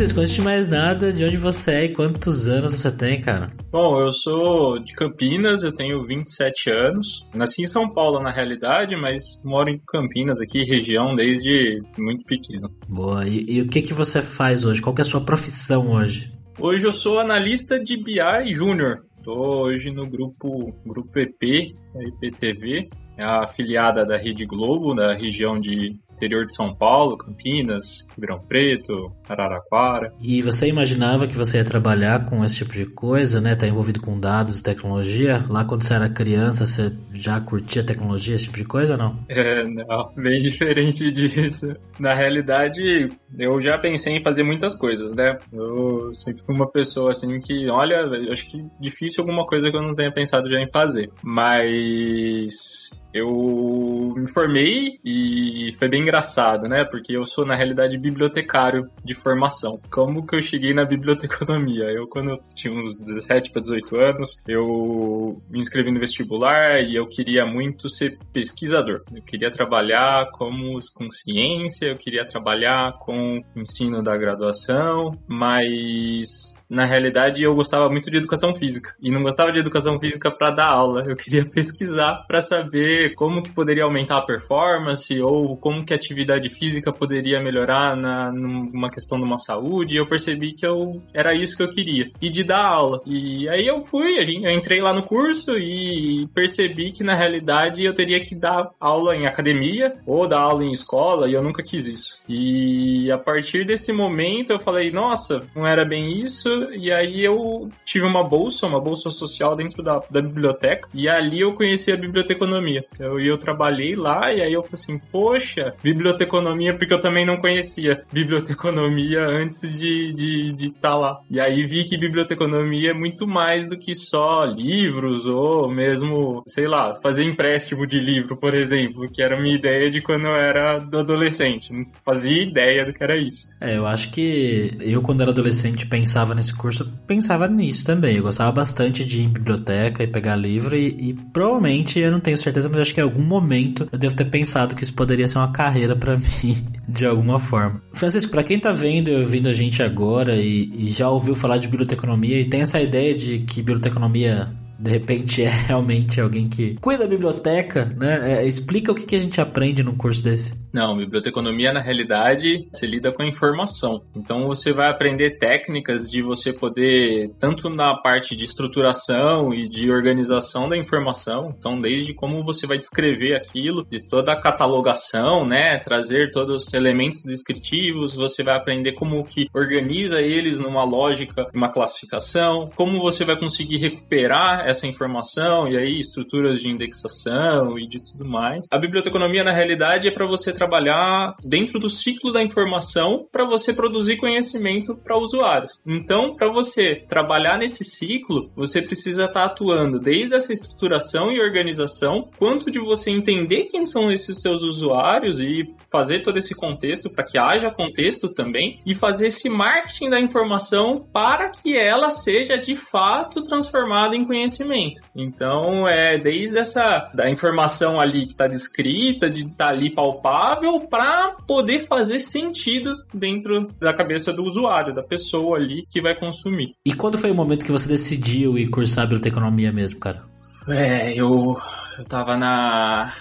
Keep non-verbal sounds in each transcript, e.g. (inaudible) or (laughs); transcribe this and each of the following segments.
Francisco, antes de mais nada, de onde você é e quantos anos você tem, cara? Bom, eu sou de Campinas, eu tenho 27 anos. Nasci em São Paulo, na realidade, mas moro em Campinas, aqui, região, desde muito pequeno. Boa, e, e o que, que você faz hoje? Qual que é a sua profissão hoje? Hoje eu sou analista de BI Júnior. Estou hoje no grupo, grupo EP, a IPTV, é a afiliada da Rede Globo, da região de interior de São Paulo, Campinas, Ribeirão Preto, Araraquara. E você imaginava que você ia trabalhar com esse tipo de coisa, né? Tá envolvido com dados e tecnologia? Lá quando você era criança, você já curtia tecnologia, esse tipo de coisa ou não? É, não, bem (laughs) diferente disso. Na realidade, eu já pensei em fazer muitas coisas, né? Eu sempre fui uma pessoa assim que, olha, acho que difícil alguma coisa que eu não tenha pensado já em fazer. Mas eu me formei e foi bem engraçado, né? Porque eu sou, na realidade, bibliotecário de formação. Como que eu cheguei na biblioteconomia? Eu, quando eu tinha uns 17 para 18 anos, eu me inscrevi no vestibular e eu queria muito ser pesquisador. Eu queria trabalhar como, com ciência, eu queria trabalhar com ensino da graduação, mas na realidade eu gostava muito de educação física. E não gostava de educação física para dar aula, eu queria (laughs) pesquisar para saber como que poderia aumentar a performance ou como que a atividade física poderia melhorar na numa questão de uma saúde. E eu percebi que eu era isso que eu queria e de dar aula. E aí eu fui, eu entrei lá no curso e percebi que na realidade eu teria que dar aula em academia ou dar aula em escola e eu nunca quis isso. E a partir desse momento eu falei, nossa, não era bem isso. E aí eu tive uma bolsa, uma bolsa social dentro da, da biblioteca e ali eu conheci a biblioteconomia. Eu, eu trabalhei lá e aí eu falei assim, poxa, biblioteconomia, porque eu também não conhecia biblioteconomia antes de estar de, de tá lá. E aí vi que biblioteconomia é muito mais do que só livros ou mesmo, sei lá, fazer empréstimo de livro, por exemplo, que era minha ideia de quando eu era adolescente. Não fazia ideia do que era isso. É, eu acho que eu, quando era adolescente, pensava nesse curso, pensava nisso também. Eu gostava bastante de ir em biblioteca e pegar livro e, e provavelmente, eu não tenho certeza, mas acho que em algum momento eu devo ter pensado que isso poderia ser uma carreira para (laughs) mim, de alguma forma. Francisco, para quem tá vendo e ouvindo a gente agora e, e já ouviu falar de biblioteconomia e tem essa ideia de que biblioteconomia de repente é (laughs) realmente alguém que cuida da biblioteca, né? É, explica o que, que a gente aprende num curso desse. Não, biblioteconomia na realidade se lida com a informação. Então você vai aprender técnicas de você poder, tanto na parte de estruturação e de organização da informação, então desde como você vai descrever aquilo, de toda a catalogação, né? Trazer todos os elementos descritivos, você vai aprender como que organiza eles numa lógica, uma classificação, como você vai conseguir recuperar essa informação e aí estruturas de indexação e de tudo mais. A biblioteconomia na realidade é para você trabalhar dentro do ciclo da informação para você produzir conhecimento para usuários. Então, para você trabalhar nesse ciclo, você precisa estar tá atuando desde essa estruturação e organização, quanto de você entender quem são esses seus usuários e fazer todo esse contexto para que haja contexto também e fazer esse marketing da informação para que ela seja de fato transformada em conhecimento. Então, é desde essa da informação ali que está descrita, de estar tá ali palpável, para poder fazer sentido dentro da cabeça do usuário, da pessoa ali que vai consumir. E quando foi o momento que você decidiu ir cursar biblioteconomia mesmo, cara? É, eu, eu tava na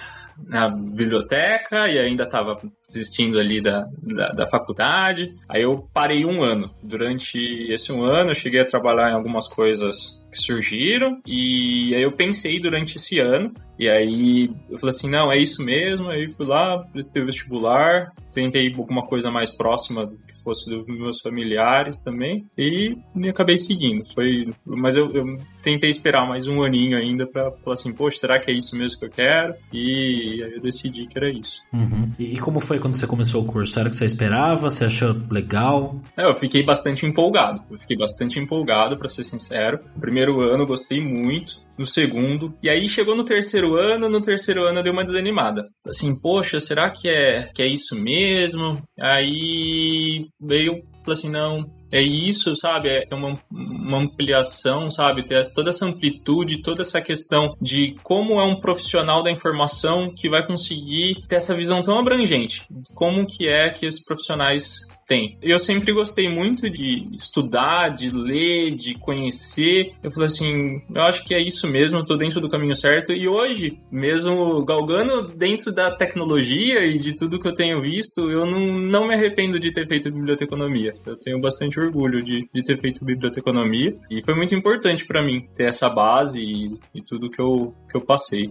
na biblioteca e ainda estava desistindo ali da, da, da, faculdade. Aí eu parei um ano. Durante esse um ano eu cheguei a trabalhar em algumas coisas que surgiram. E aí eu pensei durante esse ano. E aí eu falei assim, não, é isso mesmo. Aí fui lá, prestei o vestibular, tentei alguma coisa mais próxima do que fosse dos meus familiares também. E, e acabei seguindo. Foi, mas eu, eu tentei esperar mais um aninho ainda para falar assim, poxa, será que é isso mesmo que eu quero? E aí eu decidi que era isso. Uhum. E, como foi quando você começou o curso? Era o que você esperava? Você achou legal? É, eu fiquei bastante empolgado. Eu fiquei bastante empolgado, para ser sincero. No primeiro ano gostei muito. No segundo. E aí chegou no terceiro ano, no terceiro ano eu dei uma desanimada. Assim, poxa, será que é, que é isso mesmo? Aí veio, falei assim, não, é isso, sabe? É ter uma, uma ampliação, sabe? Ter toda essa amplitude, toda essa questão de como é um profissional da informação que vai conseguir ter essa visão tão abrangente. Como que é que esses profissionais tem. Eu sempre gostei muito de estudar, de ler, de conhecer. Eu falei assim, eu acho que é isso mesmo, eu tô dentro do caminho certo. E hoje, mesmo galgando dentro da tecnologia e de tudo que eu tenho visto, eu não, não me arrependo de ter feito biblioteconomia. Eu tenho bastante orgulho de, de ter feito biblioteconomia. E foi muito importante para mim ter essa base e, e tudo que eu, que eu passei.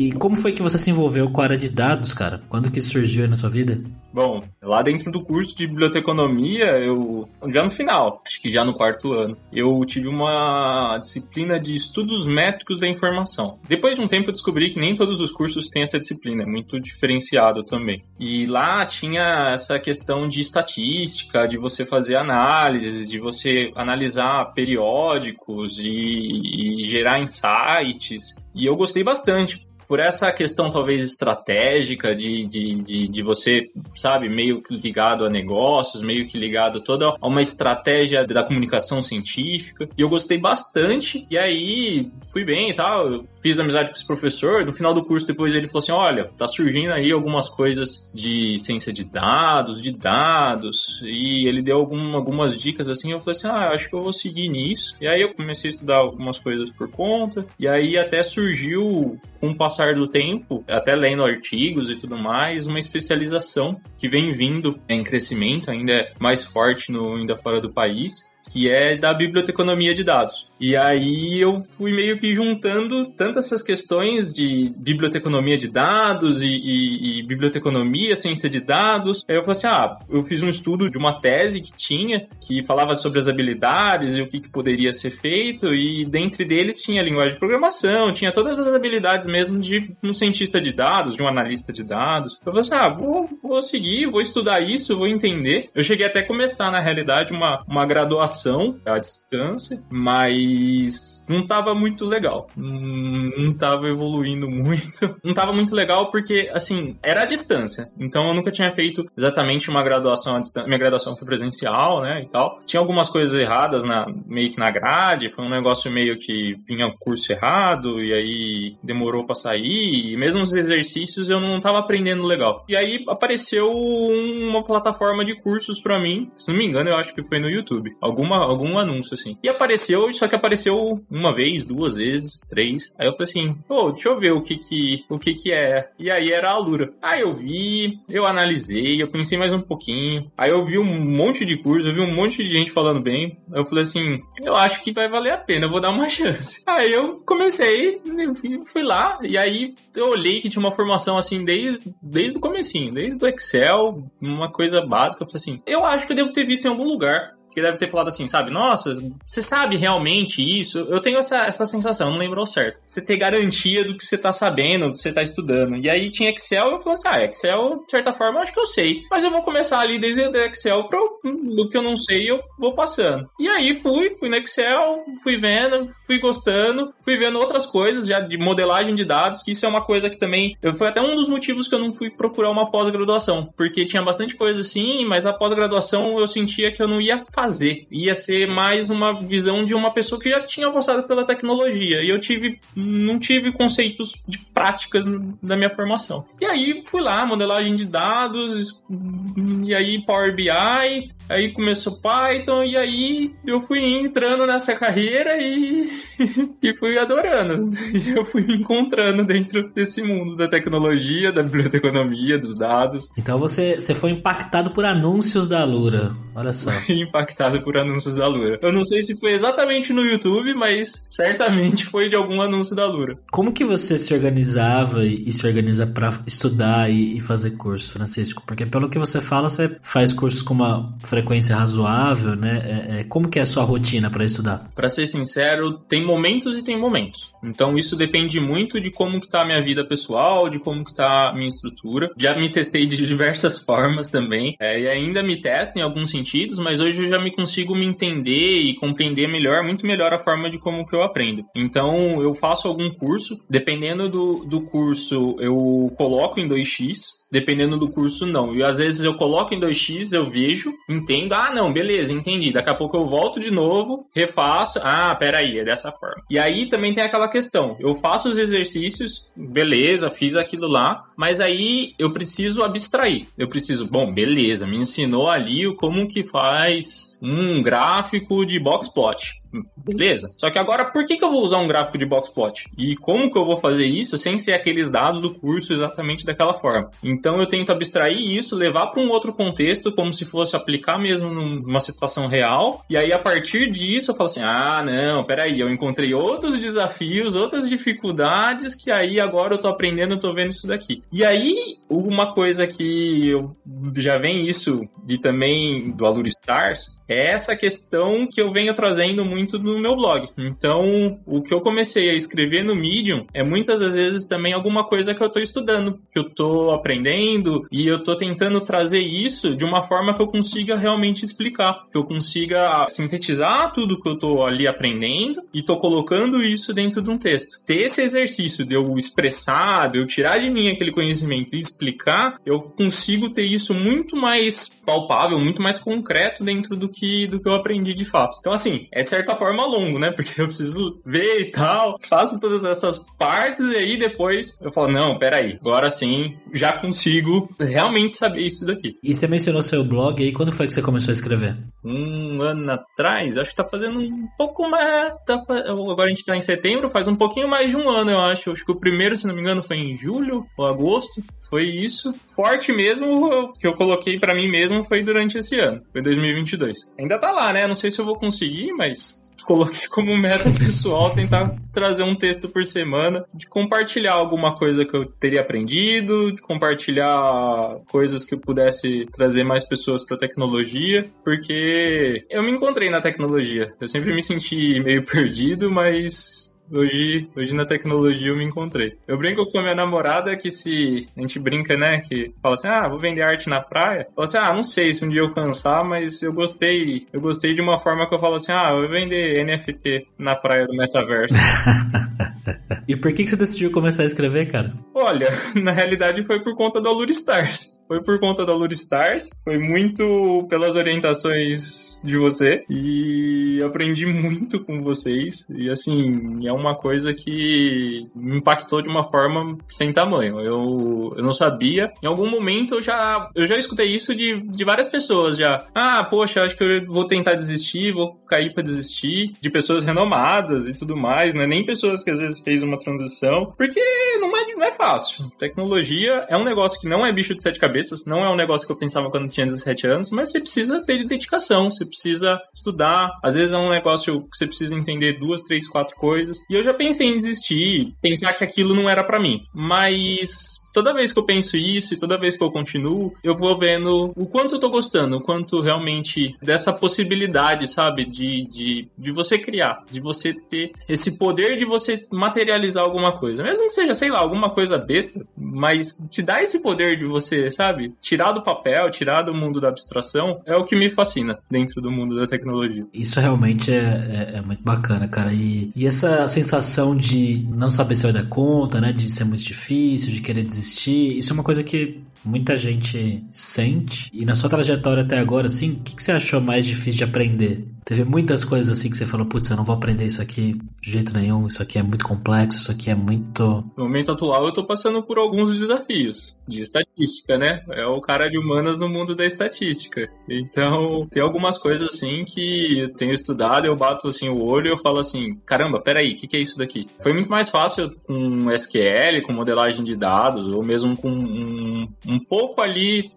E como foi que você se envolveu com a área de dados, cara? Quando que isso surgiu aí na sua vida? Bom, lá dentro do curso de biblioteconomia, eu já no final, acho que já no quarto ano, eu tive uma disciplina de estudos métricos da informação. Depois de um tempo eu descobri que nem todos os cursos têm essa disciplina, é muito diferenciado também. E lá tinha essa questão de estatística, de você fazer análise, de você analisar periódicos e, e gerar insights. E eu gostei bastante, por essa questão talvez estratégica de, de, de, de, você, sabe, meio que ligado a negócios, meio que ligado toda a uma estratégia da comunicação científica. E eu gostei bastante. E aí fui bem e tal. Eu fiz amizade com esse professor. No final do curso, depois ele falou assim: olha, tá surgindo aí algumas coisas de ciência de dados, de dados. E ele deu algum, algumas dicas assim. Eu falei assim: ah, acho que eu vou seguir nisso. E aí eu comecei a estudar algumas coisas por conta. E aí até surgiu, com o passar passar do tempo, até lendo artigos e tudo mais, uma especialização que vem vindo em crescimento, ainda é mais forte no, ainda fora do país, que é da biblioteconomia de dados. E aí eu fui meio que juntando tanto essas questões de biblioteconomia de dados e, e, e biblioteconomia, ciência de dados. Aí eu falei assim, ah, eu fiz um estudo de uma tese que tinha, que falava sobre as habilidades e o que, que poderia ser feito, e dentre deles tinha linguagem de programação, tinha todas as habilidades mesmo de um cientista de dados, de um analista de dados. Eu falei assim, ah, vou, vou seguir, vou estudar isso, vou entender. Eu cheguei até a começar, na realidade, uma, uma graduação graduação à distância, mas não tava muito legal. Não tava evoluindo (laughs) muito. Não tava muito legal porque, assim, era à distância. Então eu nunca tinha feito exatamente uma graduação à distância. Minha graduação foi presencial, né, e tal. Tinha algumas coisas erradas na, meio que na grade, foi um negócio meio que vinha curso errado e aí demorou para sair. E mesmo os exercícios eu não tava aprendendo legal. E aí apareceu uma plataforma de cursos para mim. Se não me engano, eu acho que foi no YouTube. Algum alguma, algum anúncio, assim. E apareceu, só que apareceu uma vez, duas vezes, três. Aí eu falei assim, pô, deixa eu ver o que que, o que que é. E aí era a Alura. Aí eu vi, eu analisei, eu pensei mais um pouquinho. Aí eu vi um monte de curso, eu vi um monte de gente falando bem. Eu falei assim, eu acho que vai valer a pena, eu vou dar uma (laughs) chance. Aí eu comecei, fui lá, e aí eu olhei que tinha uma formação assim desde, desde o comecinho, desde o Excel, uma coisa básica. Eu falei assim, eu acho que eu devo ter visto em algum lugar que deve ter falado assim, sabe? Nossa, você sabe realmente isso? Eu tenho essa, essa sensação, não lembro ao certo. Você ter garantia do que você tá sabendo, do que você tá estudando. E aí tinha Excel, eu falei assim, ah, Excel, de certa forma, acho que eu sei. Mas eu vou começar ali desde o Excel pro, do que eu não sei, eu vou passando. E aí fui, fui no Excel, fui vendo, fui gostando, fui vendo outras coisas já de modelagem de dados, que isso é uma coisa que também, eu foi até um dos motivos que eu não fui procurar uma pós-graduação, porque tinha bastante coisa assim, mas a pós-graduação eu sentia que eu não ia fazer. Ia ser mais uma visão de uma pessoa que já tinha passado pela tecnologia. E eu tive, não tive conceitos de práticas na minha formação. E aí fui lá, modelagem de dados, e aí Power BI, aí começou Python, e aí eu fui entrando nessa carreira e, (laughs) e fui adorando. E eu fui me encontrando dentro desse mundo da tecnologia, da biblioteconomia, dos dados. Então você, você foi impactado por anúncios da Lura, olha só. (laughs) impactado por anúncios da Lura. Eu não sei se foi exatamente no YouTube, mas certamente foi de algum anúncio da Lura. Como que você se organizava e, se organiza para estudar e, e, fazer curso, Francisco? Porque pelo que você fala, você faz cursos com uma frequência razoável, né? É, é, como que é a sua rotina para estudar? Para ser sincero, tem momentos e tem momentos. Então isso depende muito de como que tá a minha vida pessoal, de como que tá a minha estrutura. Já me testei de (laughs) diversas formas também, é, e ainda me testo em alguns sentidos, mas hoje eu já me consigo me entender e compreender melhor, muito melhor a forma de como que eu aprendo. Então eu faço algum curso, dependendo do, do curso, eu coloco em 2x, dependendo do curso, não. E às vezes eu coloco em 2x, eu vejo, entendo, ah, não, beleza, entendi. Daqui a pouco eu volto de novo, refaço, ah, peraí, é dessa forma. E aí também tem aquela questão, eu faço os exercícios, beleza, fiz aquilo lá, mas aí eu preciso abstrair. Eu preciso, bom, beleza, me ensinou ali como que faz um gráfico de box plot. Beleza. Só que agora, por que, que eu vou usar um gráfico de box plot? E como que eu vou fazer isso sem ser aqueles dados do curso exatamente daquela forma? Então eu tento abstrair isso, levar para um outro contexto, como se fosse aplicar mesmo numa situação real. E aí, a partir disso, eu falo assim: ah, não, peraí, eu encontrei outros desafios, outras dificuldades que aí agora eu tô aprendendo, eu tô vendo isso daqui. E aí, uma coisa que eu já vem isso, e também do Allure Stars, é essa questão que eu venho trazendo muito no meu blog. Então, o que eu comecei a escrever no Medium é muitas das vezes também alguma coisa que eu estou estudando, que eu estou aprendendo e eu estou tentando trazer isso de uma forma que eu consiga realmente explicar, que eu consiga sintetizar tudo que eu estou ali aprendendo e estou colocando isso dentro de um texto. Ter esse exercício de eu expressar, de eu tirar de mim aquele conhecimento e explicar, eu consigo ter isso muito mais palpável, muito mais concreto dentro do que do que eu aprendi de fato. Então, assim, é de certa forma longo, né? Porque eu preciso ver e tal, faço todas essas partes e aí depois eu falo, não, peraí, agora sim, já consigo realmente saber isso daqui. E você mencionou seu blog aí, quando foi que você começou a escrever? Um ano atrás, acho que tá fazendo um pouco mais. Tá, agora a gente tá em setembro, faz um pouquinho mais de um ano, eu acho. Acho que o primeiro, se não me engano, foi em julho ou agosto. Foi isso. Forte mesmo que eu coloquei para mim mesmo foi durante esse ano. Foi 2022. Ainda tá lá, né? Não sei se eu vou conseguir, mas (laughs) coloquei como meta pessoal tentar trazer um texto por semana, de compartilhar alguma coisa que eu teria aprendido, de compartilhar coisas que eu pudesse trazer mais pessoas para tecnologia, porque eu me encontrei na tecnologia. Eu sempre me senti meio (laughs) perdido, mas Hoje, hoje na tecnologia eu me encontrei. Eu brinco com a minha namorada que se a gente brinca, né, que fala assim: "Ah, vou vender arte na praia". Fala assim: "Ah, não sei se um dia eu cansar, mas eu gostei, eu gostei de uma forma que eu falo assim: "Ah, vou vender NFT na praia do metaverso". (laughs) e por que que você decidiu começar a escrever, cara? Olha, (laughs) na realidade foi por conta do Allure Stars. Foi por conta do Allure Stars, foi muito pelas orientações de você e aprendi muito com vocês e assim, é uma coisa que me impactou de uma forma sem tamanho. Eu, eu não sabia. Em algum momento eu já, eu já escutei isso de, de várias pessoas já. Ah, poxa, acho que eu vou tentar desistir, vou cair para desistir. De pessoas renomadas e tudo mais, não é nem pessoas que às vezes fez uma transição. Porque não é, não é fácil. Tecnologia é um negócio que não é bicho de sete cabeças, não é um negócio que eu pensava quando tinha 17 anos, mas você precisa ter dedicação, você precisa estudar. Às vezes é um negócio que você precisa entender duas, três, quatro coisas. E eu já pensei em desistir, pensar que aquilo não era para mim. Mas toda vez que eu penso isso e toda vez que eu continuo, eu vou vendo o quanto eu tô gostando, o quanto realmente dessa possibilidade, sabe? De, de, de você criar, de você ter esse poder de você materializar alguma coisa. Mesmo que seja, sei lá, alguma coisa besta, mas te dá esse poder de você, sabe? Tirar do papel, tirar do mundo da abstração, é o que me fascina dentro do mundo da tecnologia. Isso realmente é, é, é muito bacana, cara. E, e essa sensação de não saber se vai dar conta, né? De ser muito difícil, de querer desistir desistir, isso é uma coisa que muita gente sente. E na sua trajetória até agora, assim, o que, que você achou mais difícil de aprender? Teve muitas coisas assim que você falou, putz, eu não vou aprender isso aqui de jeito nenhum, isso aqui é muito complexo, isso aqui é muito. No momento atual eu tô passando por alguns desafios de estatística, né? É o cara de humanas no mundo da estatística. Então, tem algumas coisas assim que eu tenho estudado, eu bato assim o olho e eu falo assim, caramba, peraí, o que, que é isso daqui? Foi muito mais fácil com SQL, com modelagem de dados, ou mesmo com um, um pouco ali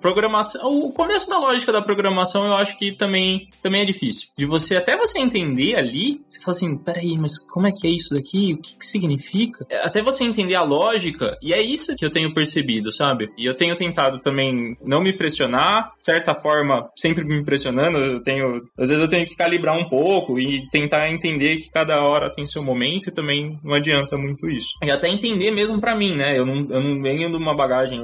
programação. O começo da lógica da programação eu acho que também, também é difícil. De você, até você entender ali, você fala assim, peraí, mas como é que é isso daqui? O que, que significa? É, até você entender a lógica, e é isso que eu tenho percebido, sabe? E eu tenho tentado também não me pressionar, certa forma, sempre me pressionando, eu tenho, às vezes eu tenho que calibrar um pouco e tentar entender que cada hora tem seu momento e também não adianta muito isso. E até entender mesmo para mim, né? Eu não, eu não venho de uma bagagem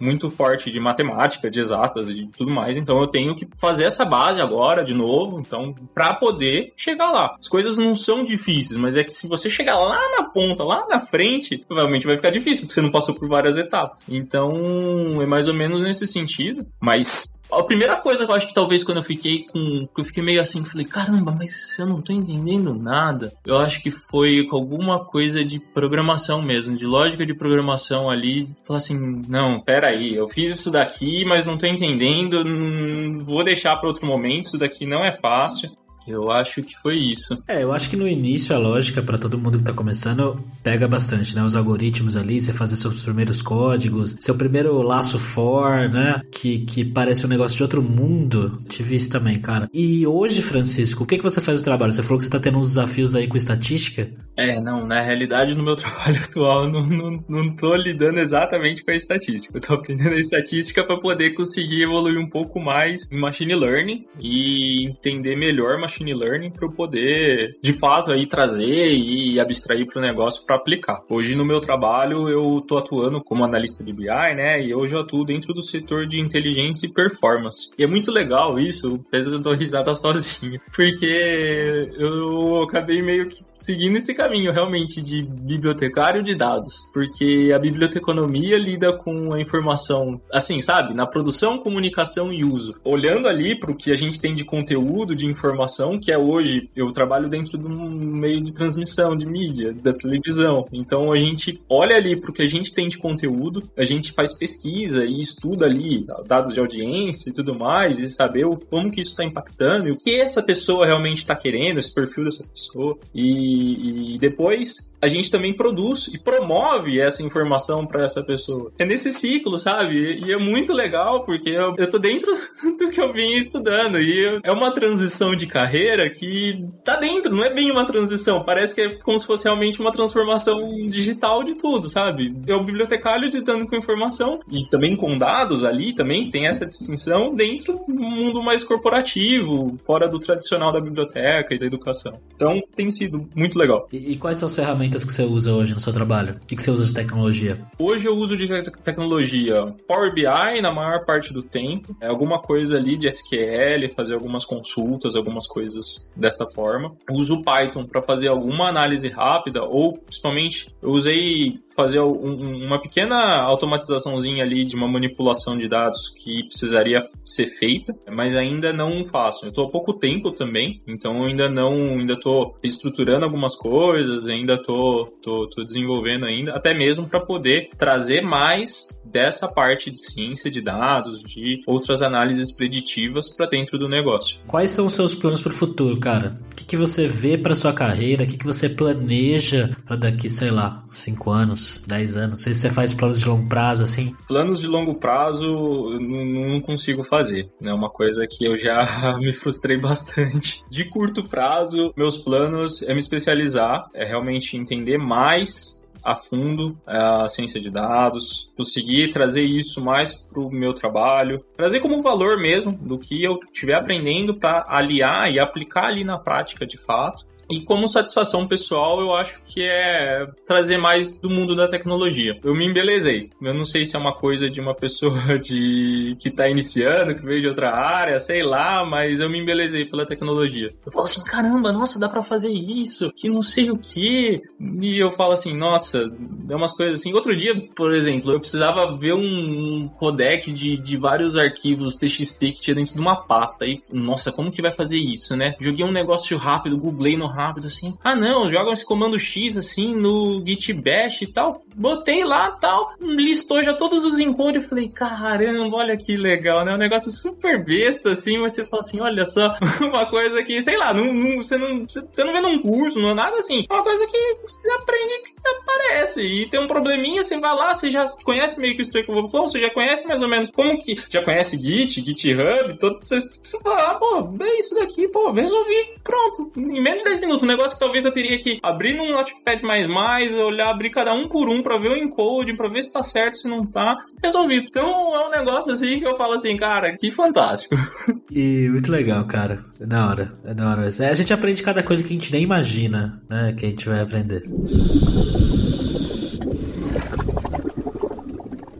muito forte de matemática, de exatas e tudo mais, então eu tenho que fazer essa base agora de novo, então, para poder chegar lá. As coisas não são difíceis, mas é que se você chegar lá na ponta, lá na frente, provavelmente vai ficar difícil, porque você não passou por várias etapas. Então, é mais ou menos nesse sentido, mas a primeira coisa que eu acho que talvez quando eu fiquei com. que eu fiquei meio assim, falei, caramba, mas eu não tô entendendo nada. Eu acho que foi com alguma coisa de programação mesmo, de lógica de programação ali. Falar assim, não, pera aí, eu fiz isso daqui, mas não tô entendendo, não vou deixar para outro momento, isso daqui não é fácil. Eu acho que foi isso. É, eu acho que no início a lógica para todo mundo que tá começando pega bastante, né? Os algoritmos ali, você fazer seus primeiros códigos, seu primeiro laço for, né? Que, que parece um negócio de outro mundo. Tive isso também, cara. E hoje, Francisco, o que que você faz no trabalho? Você falou que você tá tendo uns desafios aí com estatística? É, não, na realidade no meu (laughs) trabalho atual eu não, não, não tô lidando exatamente com a estatística. Eu tô aprendendo a estatística para poder conseguir evoluir um pouco mais em machine learning e entender melhor machine machine learning para eu poder, de fato, aí trazer e abstrair para o negócio para aplicar. Hoje no meu trabalho eu estou atuando como analista de BI, né? E hoje eu atuo dentro do setor de inteligência e performance. E é muito legal isso, fez eu dar risada (laughs) sozinho, porque eu acabei meio que seguindo esse caminho realmente de bibliotecário de dados, porque a biblioteconomia lida com a informação, assim, sabe, na produção, comunicação e uso. Olhando ali para o que a gente tem de conteúdo, de informação que é hoje, eu trabalho dentro de um meio de transmissão de mídia, da televisão. Então a gente olha ali para o que a gente tem de conteúdo, a gente faz pesquisa e estuda ali dados de audiência e tudo mais, e saber como que isso está impactando e o que essa pessoa realmente está querendo, esse perfil dessa pessoa. E, e depois a gente também produz e promove essa informação para essa pessoa. É nesse ciclo, sabe? E é muito legal porque eu, eu tô dentro (laughs) do que eu vim estudando e é uma transição de carreira carreira que tá dentro, não é bem uma transição, parece que é como se fosse realmente uma transformação digital de tudo, sabe? É o bibliotecário lidando com informação e também com dados ali, também tem essa distinção dentro do mundo mais corporativo, fora do tradicional da biblioteca e da educação. Então tem sido muito legal. E, e quais são as ferramentas que você usa hoje no seu trabalho? O que, que você usa de tecnologia? Hoje eu uso de tecnologia Power BI na maior parte do tempo, é alguma coisa ali de SQL, fazer algumas consultas, algumas coisas coisas dessa forma. Uso o Python para fazer alguma análise rápida ou principalmente eu usei fazer um, uma pequena automatizaçãozinha ali de uma manipulação de dados que precisaria ser feita, mas ainda não faço. Eu estou há pouco tempo também, então ainda não, ainda estou estruturando algumas coisas, ainda estou tô, tô, tô desenvolvendo ainda, até mesmo para poder trazer mais dessa parte de ciência de dados, de outras análises preditivas para dentro do negócio. Quais são os seus planos para o futuro, cara? O que, que você vê para sua carreira? O que, que você planeja para daqui, sei lá, 5 anos, 10 anos? Não sei se você faz planos de longo prazo, assim. Planos de longo prazo eu não, consigo fazer. É uma coisa que eu já (laughs) me frustrei bastante. De curto prazo, meus planos é me especializar, é realmente entender mais a fundo a ciência de dados, conseguir trazer isso mais para o meu trabalho, trazer como valor mesmo do que eu estiver aprendendo para aliar e aplicar ali na prática de fato E como satisfação pessoal, eu acho que é trazer mais do mundo da tecnologia. Eu me embelezei. Eu não sei se é uma coisa de uma pessoa (laughs) de que tá iniciando, que veio de outra área, sei lá, mas eu me embelezei pela tecnologia. Eu falo assim, caramba, nossa, dá para fazer isso, que não sei o que. E eu falo assim, nossa, é umas coisas assim. Outro dia, por exemplo, eu precisava ver um codec de, de vários arquivos TXT que tinha dentro de uma pasta. E, nossa, como que vai fazer isso, né? Joguei um negócio rápido, googlei no rápido assim. Ah, não, joga esse comando X assim no Git Bash e tal. Botei lá tal, listou já todos os encodes. Falei, caramba, olha que legal, né? Um negócio super besta assim. Mas você fala assim, olha só, (laughs) uma coisa que, sei lá, não, não, você, não, você não vê num curso, não é nada assim. É uma coisa que você aprende que aparece. E tem um probleminha, você vai lá, você já conhece meio que o Stack Overflow, você já conhece mais ou menos como que. Já conhece Git, GitHub, todos esses. Você fala, ah, pô, é isso daqui, pô, resolvi. Pronto. Em menos de 10 minutos. Um negócio que talvez eu teria que abrir num Notepad mais mais, olhar, abrir cada um por um pra ver o encode, pra ver se tá certo, se não tá. Resolvido. Então é um negócio assim que eu falo assim, cara, que fantástico. (laughs) E muito legal, cara. É da hora. É da hora. A gente aprende cada coisa que a gente nem imagina, né? Que a gente vai aprender.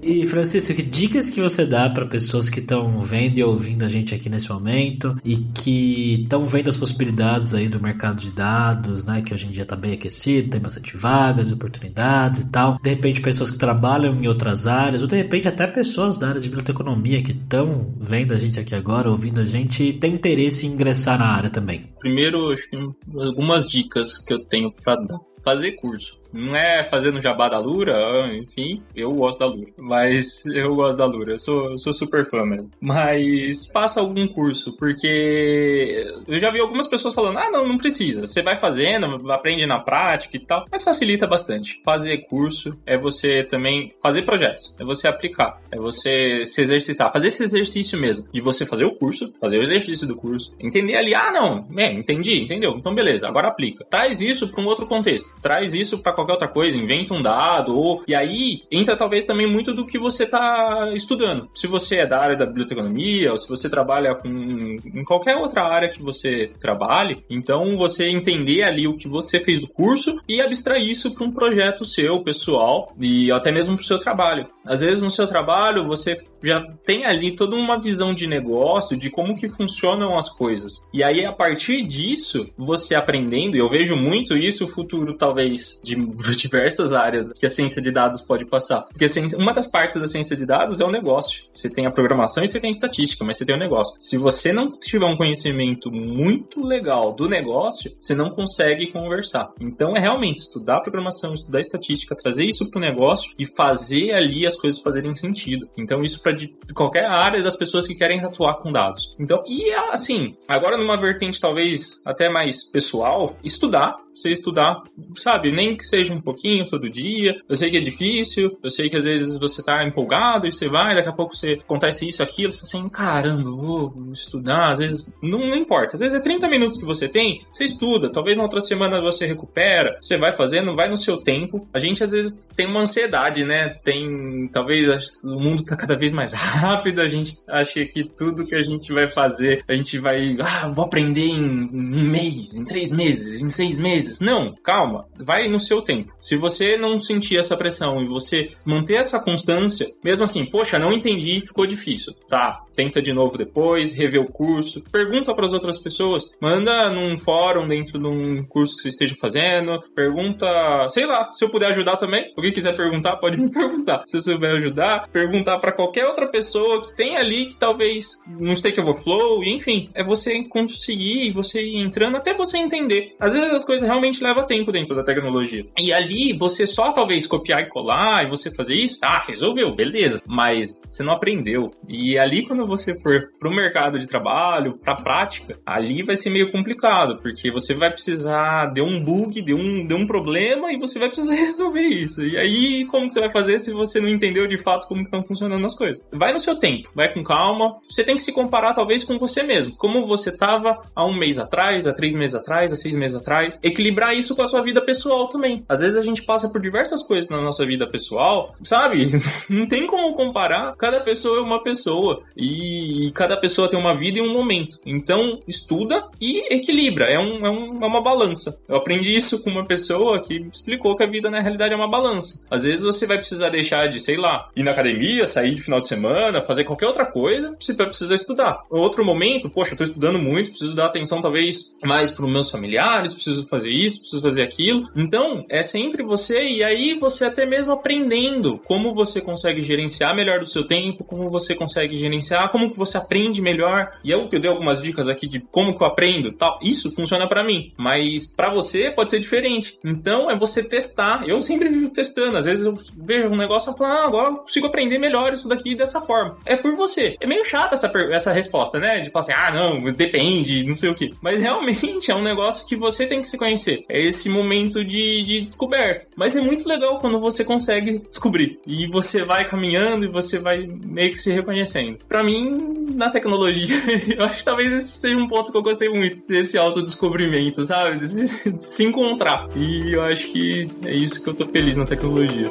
E Francisco, que dicas que você dá para pessoas que estão vendo e ouvindo a gente aqui nesse momento e que estão vendo as possibilidades aí do mercado de dados, né, que hoje em dia está bem aquecido, tem bastante vagas, oportunidades e tal. De repente pessoas que trabalham em outras áreas, ou de repente até pessoas da área de biblioteconomia que estão vendo a gente aqui agora, ouvindo a gente e tem interesse em ingressar na área também. Primeiro, acho que algumas dicas que eu tenho para dar. Fazer curso não é fazendo jabá da Lura, enfim, eu gosto da Lura. Mas eu gosto da Lura, eu sou, sou super fã mesmo. Mas faça algum curso, porque eu já vi algumas pessoas falando: ah, não, não precisa. Você vai fazendo, aprende na prática e tal. Mas facilita bastante. Fazer curso é você também fazer projetos, é você aplicar, é você se exercitar, fazer esse exercício mesmo. De você fazer o curso, fazer o exercício do curso, entender ali, ah, não, é, entendi, entendeu? Então beleza, agora aplica. Traz isso para um outro contexto, traz isso para qualquer outra coisa, inventa um dado, ou, e aí entra talvez também muito do que você está estudando. Se você é da área da biblioteconomia, ou se você trabalha com em qualquer outra área que você trabalhe, então você entender ali o que você fez do curso e abstrair isso para um projeto seu, pessoal, e até mesmo para o seu trabalho. Às vezes no seu trabalho você já tem ali toda uma visão de negócio, de como que funcionam as coisas. E aí a partir disso, você aprendendo, e eu vejo muito isso, o futuro talvez de (laughs) diversas áreas que a ciência de dados pode passar. Porque uma das partes da ciência de dados é o negócio. Você tem a programação e você tem a estatística, mas você tem o negócio. Se você não tiver um conhecimento muito legal do negócio, você não consegue conversar. Então é realmente estudar programação, estudar estatística, trazer isso para o negócio e fazer ali as coisas fazerem sentido. Então isso para qualquer área das pessoas que querem atuar com dados. Então, e assim, agora numa vertente talvez até mais pessoal, estudar você estudar, sabe? Nem que seja um pouquinho todo dia. Eu sei que é difícil, eu sei que às vezes você tá empolgado e você vai, daqui a pouco você acontece isso, aquilo, você fala assim, caramba, vou estudar. Às vezes, não, não importa. Às vezes é 30 minutos que você tem, você estuda. Talvez na outra semana você recupera, você vai fazendo, vai no seu tempo. A gente às vezes tem uma ansiedade, né? Tem, talvez o mundo tá cada vez mais rápido, a gente acha que tudo que a gente vai fazer, a gente vai, ah, vou aprender em um mês, em três meses, em seis meses. Não, calma, vai no seu tempo. Se você não sentir essa pressão e você manter essa constância, mesmo assim, poxa, não entendi, ficou difícil. Tá, tenta de novo depois, revê o curso, pergunta para as outras pessoas, manda num fórum dentro de um curso que você esteja fazendo, pergunta, sei lá, se eu puder ajudar também, alguém quiser perguntar, pode me (laughs) perguntar. Se você puder ajudar, perguntar para qualquer outra pessoa que tem ali que talvez no Stake Overflow, enfim, é você conseguir e você ir entrando até você entender. Às vezes as coisas realmente leva tempo dentro da tecnologia. E ali, você só talvez copiar e colar e você fazer isso, tá, resolveu, beleza. Mas você não aprendeu. E ali, quando você for pro mercado de trabalho, pra prática, ali vai ser meio complicado, porque você vai precisar, de um bug, de um, de um problema e você vai precisar (laughs) resolver isso. E aí, como você vai fazer se você não entendeu de fato como estão funcionando as coisas? Vai no seu tempo, vai com calma. Você tem que se comparar talvez com você mesmo. Como você estava há um mês atrás, há três meses atrás, há seis meses atrás. Equilibrar isso com a sua vida pessoal também. Às vezes a gente passa por diversas coisas na nossa vida pessoal, sabe? (laughs) Não tem como comparar. Cada pessoa é uma pessoa e cada pessoa tem uma vida e um momento. Então, estuda e equilibra. É, um, é, um, é uma balança. Eu aprendi isso com uma pessoa que explicou que a vida na realidade é uma balança. Às vezes você vai precisar deixar de, sei lá, ir na academia, sair de final de semana, fazer qualquer outra coisa, vai precisar estudar. Outro momento, poxa, eu tô estudando muito, preciso dar atenção talvez mais para meus familiares, preciso fazer isso, preciso fazer aquilo. Então, é sempre você e aí você até mesmo aprendendo como você consegue gerenciar melhor do seu tempo, como você consegue gerenciar, como que você aprende melhor. E eu que eu dei algumas dicas aqui de como que eu aprendo, tal. Isso funciona para mim, mas para você pode ser diferente. Então, é você testar. Eu sempre vivo testando. Às vezes eu vejo um negócio e falo, ah, agora eu consigo aprender melhor isso daqui dessa forma. É por você. É meio chato essa, essa resposta, né? De falar assim, ah, não, depende, não sei o que. Mas realmente é um negócio que você tem que se conhecer. É esse momento de, de descoberta. Mas é muito legal quando você consegue descobrir. E você vai caminhando e você vai meio que se reconhecendo. Para mim, na tecnologia, (laughs) eu acho que talvez esse seja um ponto que eu gostei muito desse autodescobrimento, sabe? De se, (laughs) de se encontrar. E eu acho que é isso que eu tô feliz na tecnologia.